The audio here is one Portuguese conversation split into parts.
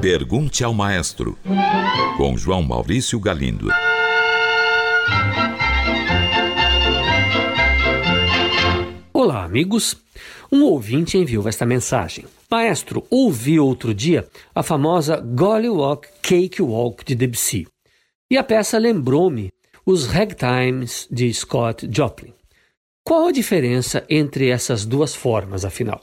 Pergunte ao Maestro, com João Maurício Galindo. Olá, amigos. Um ouvinte enviou esta mensagem. Maestro, ouvi outro dia a famosa Golly Walk, Cake Walk de Debussy. E a peça lembrou-me os ragtimes de Scott Joplin. Qual a diferença entre essas duas formas, afinal?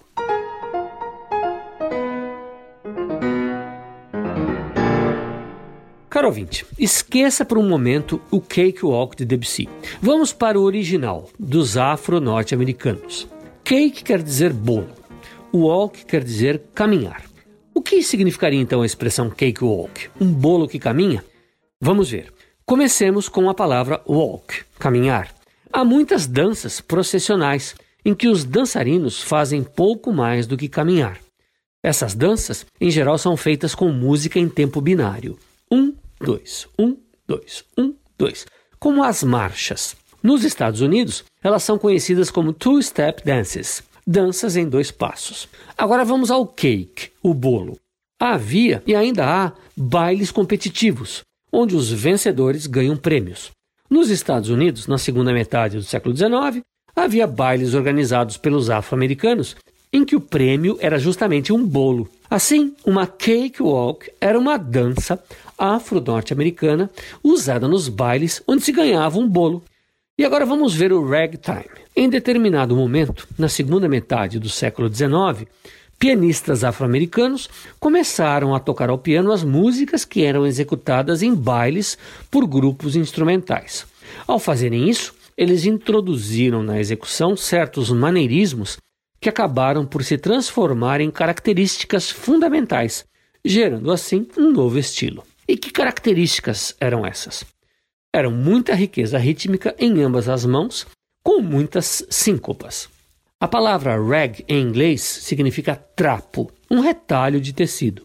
Caro ouvinte, esqueça por um momento o Cakewalk de Debussy. Vamos para o original, dos afro-norte-americanos. Cake quer dizer bolo, walk quer dizer caminhar. O que significaria então a expressão cakewalk? Um bolo que caminha? Vamos ver. Comecemos com a palavra walk, caminhar. Há muitas danças processionais em que os dançarinos fazem pouco mais do que caminhar. Essas danças, em geral, são feitas com música em tempo binário. Um, dois, um, dois, um, dois, como as marchas. Nos Estados Unidos, elas são conhecidas como two-step dances, danças em dois passos. Agora vamos ao cake, o bolo. Havia e ainda há bailes competitivos, onde os vencedores ganham prêmios. Nos Estados Unidos, na segunda metade do século XIX, havia bailes organizados pelos afro-americanos em que o prêmio era justamente um bolo. Assim, uma cakewalk era uma dança afro-norte-americana usada nos bailes onde se ganhava um bolo. E agora vamos ver o ragtime. Em determinado momento, na segunda metade do século XIX, pianistas afro-americanos começaram a tocar ao piano as músicas que eram executadas em bailes por grupos instrumentais. Ao fazerem isso, eles introduziram na execução certos maneirismos que acabaram por se transformar em características fundamentais, gerando assim um novo estilo. Características eram essas? Eram muita riqueza rítmica em ambas as mãos, com muitas síncopas. A palavra rag em inglês significa trapo, um retalho de tecido.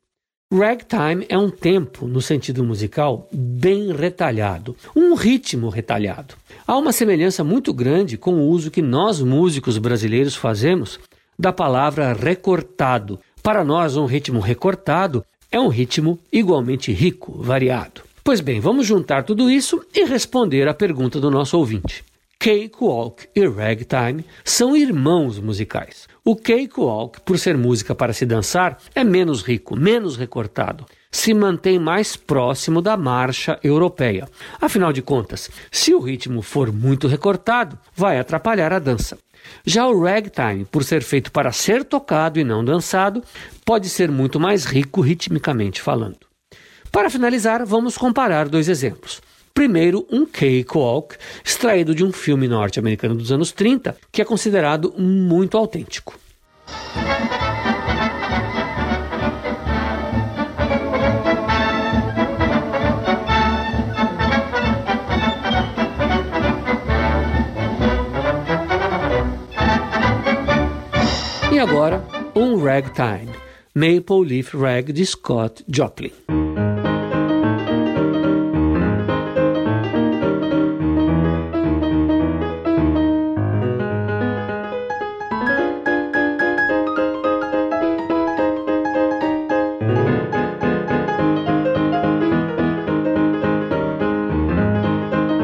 Ragtime é um tempo, no sentido musical, bem retalhado, um ritmo retalhado. Há uma semelhança muito grande com o uso que nós músicos brasileiros fazemos da palavra recortado. Para nós, um ritmo recortado é um ritmo igualmente rico, variado. Pois bem, vamos juntar tudo isso e responder à pergunta do nosso ouvinte. Cakewalk e Ragtime são irmãos musicais. O Cakewalk, por ser música para se dançar, é menos rico, menos recortado. Se mantém mais próximo da marcha europeia. Afinal de contas, se o ritmo for muito recortado, vai atrapalhar a dança. Já o ragtime, por ser feito para ser tocado e não dançado, pode ser muito mais rico ritmicamente falando. Para finalizar, vamos comparar dois exemplos. Primeiro, um cakewalk, extraído de um filme norte-americano dos anos 30, que é considerado muito autêntico. Ragtime, Maple Leaf Rag de Scott Joplin.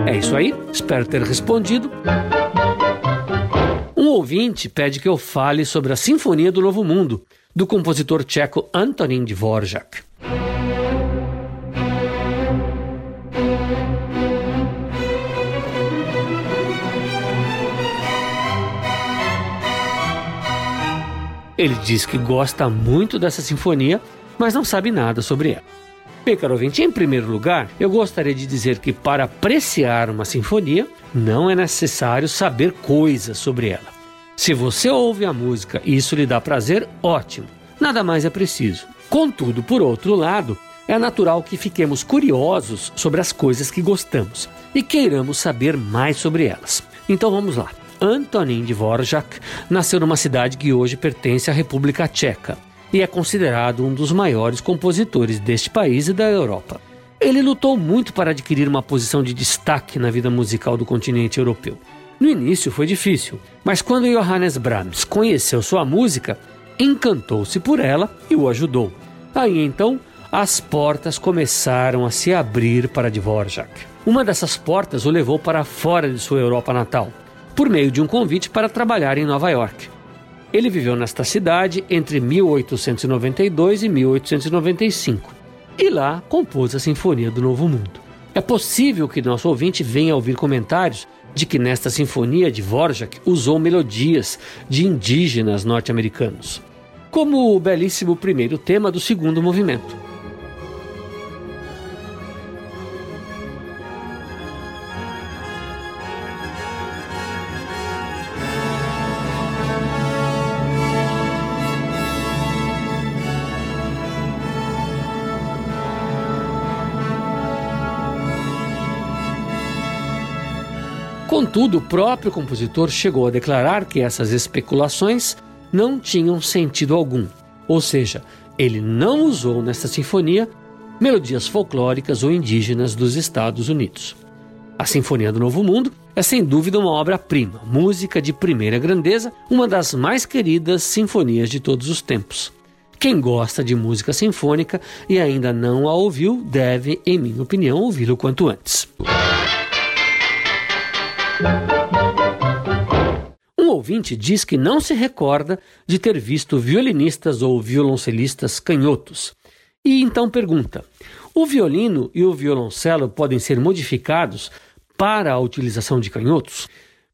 É isso aí, espero ter respondido ouvinte pede que eu fale sobre a Sinfonia do Novo Mundo, do compositor tcheco Antonín Dvorak. Ele diz que gosta muito dessa sinfonia, mas não sabe nada sobre ela. Bem, caro ouvinte, em primeiro lugar, eu gostaria de dizer que para apreciar uma sinfonia, não é necessário saber coisas sobre ela. Se você ouve a música e isso lhe dá prazer, ótimo. Nada mais é preciso. Contudo, por outro lado, é natural que fiquemos curiosos sobre as coisas que gostamos e queiramos saber mais sobre elas. Então vamos lá. Antonin Dvorak nasceu numa cidade que hoje pertence à República Tcheca e é considerado um dos maiores compositores deste país e da Europa. Ele lutou muito para adquirir uma posição de destaque na vida musical do continente europeu. No início foi difícil, mas quando Johannes Brahms conheceu sua música, encantou-se por ela e o ajudou. Aí então, as portas começaram a se abrir para Dvorak. Uma dessas portas o levou para fora de sua Europa natal, por meio de um convite para trabalhar em Nova York. Ele viveu nesta cidade entre 1892 e 1895 e lá compôs a Sinfonia do Novo Mundo. É possível que nosso ouvinte venha ouvir comentários de que nesta sinfonia de Dvorak usou melodias de indígenas norte-americanos, como o belíssimo primeiro tema do segundo movimento. Contudo, o próprio compositor chegou a declarar que essas especulações não tinham sentido algum, ou seja, ele não usou nesta sinfonia melodias folclóricas ou indígenas dos Estados Unidos. A Sinfonia do Novo Mundo é sem dúvida uma obra-prima, música de primeira grandeza, uma das mais queridas sinfonias de todos os tempos. Quem gosta de música sinfônica e ainda não a ouviu, deve, em minha opinião, ouvi-lo quanto antes. Um ouvinte diz que não se recorda de ter visto violinistas ou violoncelistas canhotos. E então pergunta: o violino e o violoncelo podem ser modificados para a utilização de canhotos?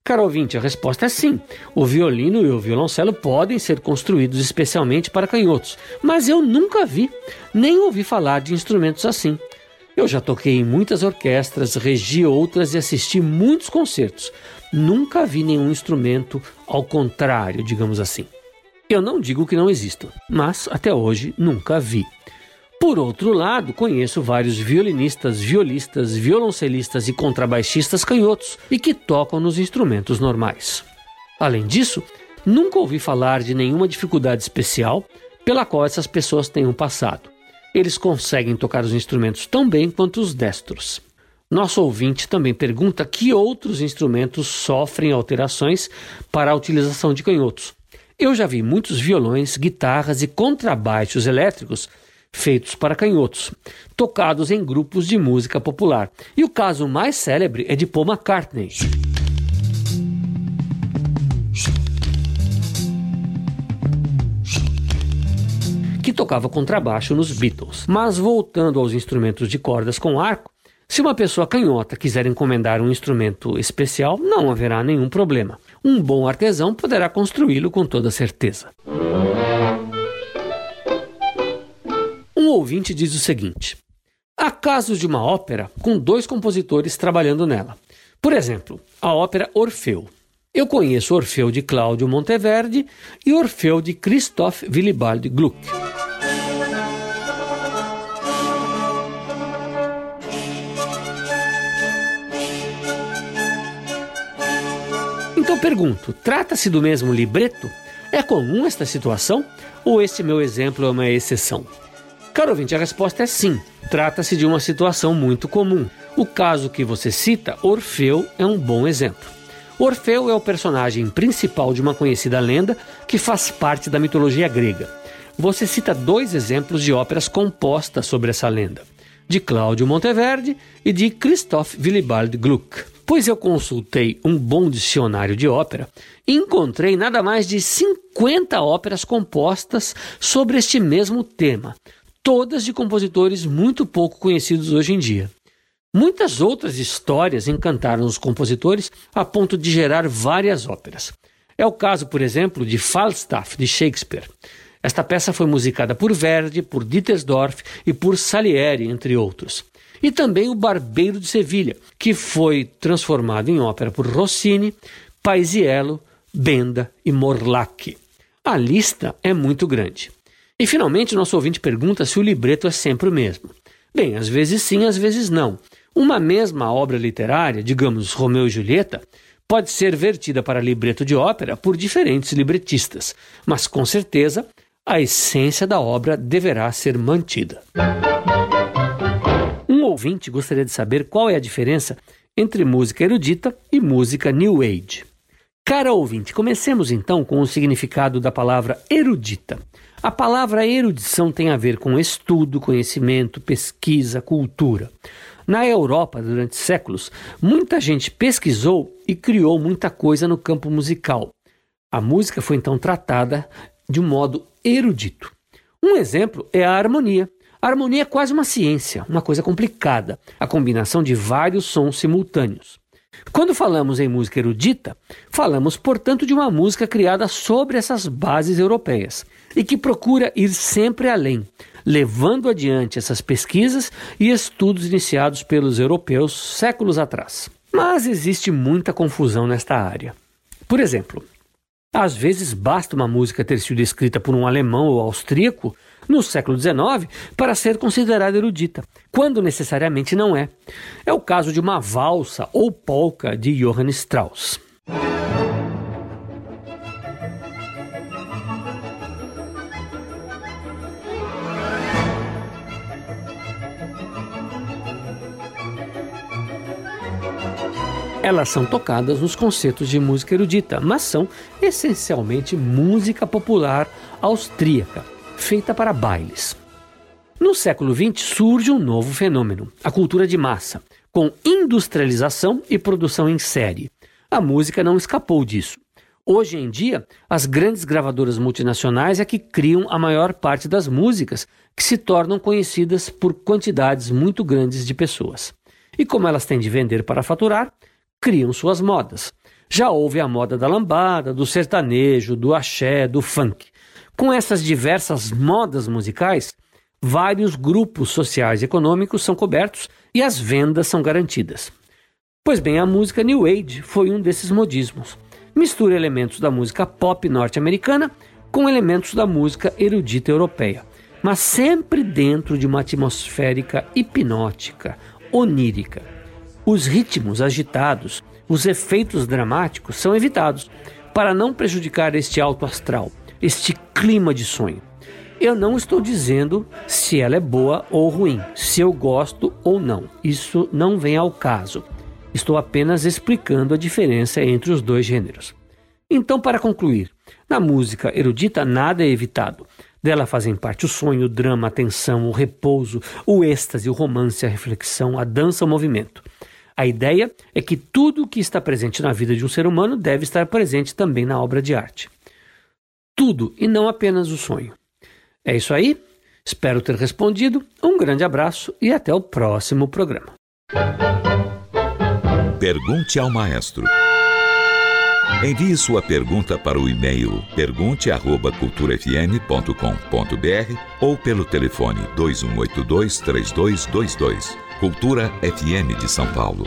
Caro ouvinte, a resposta é sim. O violino e o violoncelo podem ser construídos especialmente para canhotos, mas eu nunca vi, nem ouvi falar de instrumentos assim. Eu já toquei em muitas orquestras, regi outras e assisti muitos concertos. Nunca vi nenhum instrumento ao contrário, digamos assim. Eu não digo que não existam, mas até hoje nunca vi. Por outro lado, conheço vários violinistas, violistas, violoncelistas e contrabaixistas canhotos e que tocam nos instrumentos normais. Além disso, nunca ouvi falar de nenhuma dificuldade especial pela qual essas pessoas tenham passado eles conseguem tocar os instrumentos tão bem quanto os destros. Nosso ouvinte também pergunta que outros instrumentos sofrem alterações para a utilização de canhotos. Eu já vi muitos violões, guitarras e contrabaixos elétricos feitos para canhotos, tocados em grupos de música popular. E o caso mais célebre é de Paul McCartney. Que tocava contrabaixo nos Beatles. Mas voltando aos instrumentos de cordas com arco, se uma pessoa canhota quiser encomendar um instrumento especial, não haverá nenhum problema. Um bom artesão poderá construí-lo com toda certeza. Um ouvinte diz o seguinte: há casos de uma ópera com dois compositores trabalhando nela. Por exemplo, a ópera Orfeu. Eu conheço Orfeu de Cláudio Monteverdi e Orfeu de Christoph Willibald Gluck. Então pergunto: trata-se do mesmo libreto? É comum esta situação? Ou este meu exemplo é uma exceção? Caro ouvinte, a resposta é sim. Trata-se de uma situação muito comum. O caso que você cita, Orfeu, é um bom exemplo. Orfeu é o personagem principal de uma conhecida lenda que faz parte da mitologia grega. Você cita dois exemplos de óperas compostas sobre essa lenda, de Cláudio Monteverdi e de Christoph Willibald Gluck pois eu consultei um bom dicionário de ópera e encontrei nada mais de 50 óperas compostas sobre este mesmo tema, todas de compositores muito pouco conhecidos hoje em dia. Muitas outras histórias encantaram os compositores a ponto de gerar várias óperas. É o caso, por exemplo, de Falstaff, de Shakespeare. Esta peça foi musicada por Verdi, por Dittersdorf e por Salieri, entre outros e também O Barbeiro de Sevilha, que foi transformado em ópera por Rossini, Paisiello, Benda e Morlacchi. A lista é muito grande. E finalmente, nosso ouvinte pergunta se o libreto é sempre o mesmo. Bem, às vezes sim, às vezes não. Uma mesma obra literária, digamos Romeu e Julieta, pode ser vertida para libreto de ópera por diferentes libretistas, mas com certeza a essência da obra deverá ser mantida ouvinte gostaria de saber qual é a diferença entre música erudita e música New Age. Cara ouvinte, comecemos então com o significado da palavra erudita. A palavra erudição tem a ver com estudo, conhecimento, pesquisa, cultura. Na Europa, durante séculos, muita gente pesquisou e criou muita coisa no campo musical. A música foi então tratada de um modo erudito. Um exemplo é a harmonia. A harmonia é quase uma ciência, uma coisa complicada, a combinação de vários sons simultâneos. Quando falamos em música erudita, falamos, portanto, de uma música criada sobre essas bases europeias e que procura ir sempre além, levando adiante essas pesquisas e estudos iniciados pelos europeus séculos atrás. Mas existe muita confusão nesta área. Por exemplo, às vezes basta uma música ter sido escrita por um alemão ou austríaco no século XIX para ser considerada erudita, quando necessariamente não é. É o caso de uma valsa ou polca de Johann Strauss. Elas são tocadas nos concertos de música erudita, mas são essencialmente música popular austríaca, feita para bailes. No século XX surge um novo fenômeno, a cultura de massa, com industrialização e produção em série. A música não escapou disso. Hoje em dia, as grandes gravadoras multinacionais é que criam a maior parte das músicas que se tornam conhecidas por quantidades muito grandes de pessoas. E como elas têm de vender para faturar, criam suas modas. Já houve a moda da lambada, do sertanejo, do axé, do funk. Com essas diversas modas musicais, vários grupos sociais e econômicos são cobertos e as vendas são garantidas. Pois bem, a música New Age foi um desses modismos. Mistura elementos da música pop norte-americana com elementos da música erudita europeia, mas sempre dentro de uma atmosférica hipnótica, onírica. Os ritmos agitados, os efeitos dramáticos são evitados para não prejudicar este alto astral este clima de sonho. Eu não estou dizendo se ela é boa ou ruim, se eu gosto ou não. Isso não vem ao caso. Estou apenas explicando a diferença entre os dois gêneros. Então, para concluir, na música erudita nada é evitado. Dela fazem parte o sonho, o drama, a tensão, o repouso, o êxtase, o romance, a reflexão, a dança, o movimento. A ideia é que tudo o que está presente na vida de um ser humano deve estar presente também na obra de arte tudo e não apenas o sonho. É isso aí. Espero ter respondido. Um grande abraço e até o próximo programa. Pergunte ao maestro. Envie sua pergunta para o e-mail pergunte@culturafm.com.br ou pelo telefone 2182 3222. Cultura FM de São Paulo.